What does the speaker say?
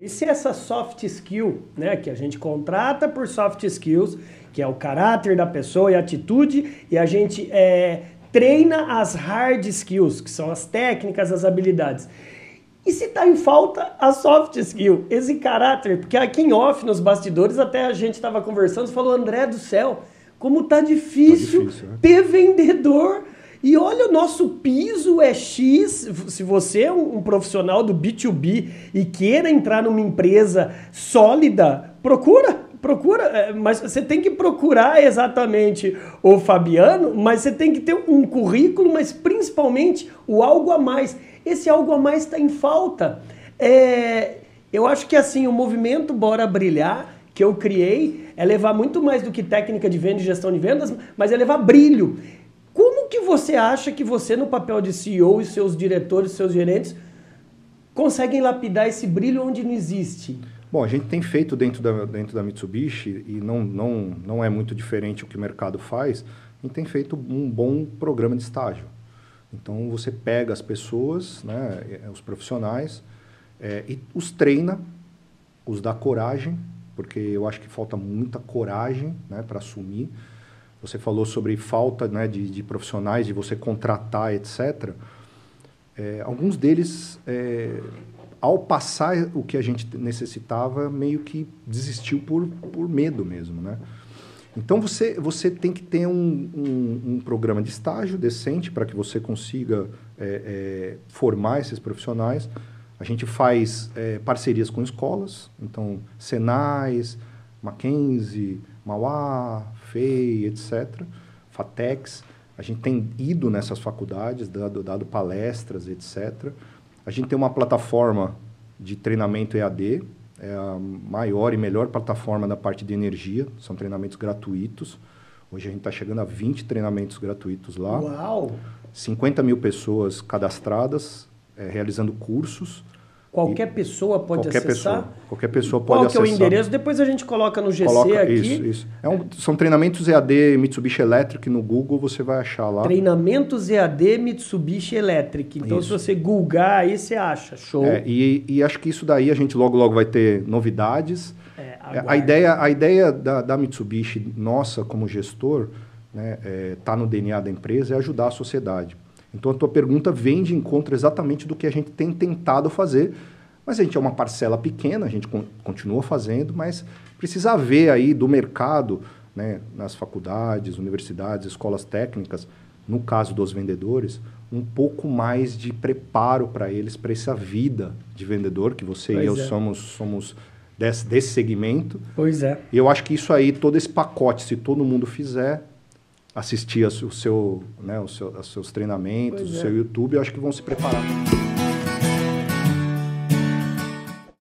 E se essa soft skill, né, que a gente contrata por soft skills, que é o caráter da pessoa e a atitude, e a gente é, treina as hard skills, que são as técnicas, as habilidades. E se está em falta a soft skill, esse caráter, porque aqui em off, nos bastidores, até a gente estava conversando, falou, André do céu, como tá difícil, tá difícil né? ter vendedor e olha, o nosso piso é X. Se você é um, profissional do B2B e queira entrar numa empresa sólida, procura, procura. É, mas você tem que procurar exatamente o Fabiano, mas você tem que ter um currículo, mas principalmente o algo a mais. Esse algo a mais está em falta. É, eu acho que assim, o movimento Bora Brilhar que eu criei é levar muito mais do que técnica de venda e gestão de vendas, mas é levar brilho. Que você acha que você, no papel de CEO e seus diretores, seus gerentes, conseguem lapidar esse brilho onde não existe? Bom, a gente tem feito dentro da, dentro da Mitsubishi, e não, não, não é muito diferente o que o mercado faz, a gente tem feito um bom programa de estágio. Então, você pega as pessoas, né, os profissionais, é, e os treina, os dá coragem, porque eu acho que falta muita coragem né, para assumir. Você falou sobre falta né, de, de profissionais, de você contratar, etc. É, alguns deles, é, ao passar o que a gente necessitava, meio que desistiu por, por medo mesmo, né? Então você, você tem que ter um, um, um programa de estágio decente para que você consiga é, é, formar esses profissionais. A gente faz é, parcerias com escolas, então Senais, Mackenzie, Mauá, FEI, etc., FATEX. A gente tem ido nessas faculdades, dado, dado palestras, etc. A gente tem uma plataforma de treinamento EAD, é a maior e melhor plataforma da parte de energia, são treinamentos gratuitos. Hoje a gente está chegando a 20 treinamentos gratuitos lá. Uau! 50 mil pessoas cadastradas, é, realizando cursos. Qualquer e pessoa pode qualquer acessar? Pessoa, qualquer pessoa pode acessar. Qual é o endereço? Depois a gente coloca no GC coloca, aqui. Isso, isso. É um, são treinamentos EAD Mitsubishi Electric no Google, você vai achar lá. Treinamentos EAD Mitsubishi Electric. Então, isso. se você googar aí, você acha. Show. É, e, e, acho que isso daí a gente logo, logo vai ter novidades. É, a ideia, a ideia da, da Mitsubishi, nossa, como gestor, né, é, tá no DNA da empresa, é ajudar a sociedade. Então, a tua pergunta vem de encontro exatamente do que a gente tem tentado fazer, mas a gente é uma parcela pequena, a gente continua fazendo, mas precisa haver aí do mercado, né, nas faculdades, universidades, escolas técnicas, no caso dos vendedores, um pouco mais de preparo para eles, para essa vida de vendedor, que você pois e eu é. somos, somos desse, desse segmento. Pois é. E eu acho que isso aí, todo esse pacote, se todo mundo fizer, assistir o seu, né, o seu, os seus treinamentos, pois o é. seu. YouTube, eu acho que vão se preparar.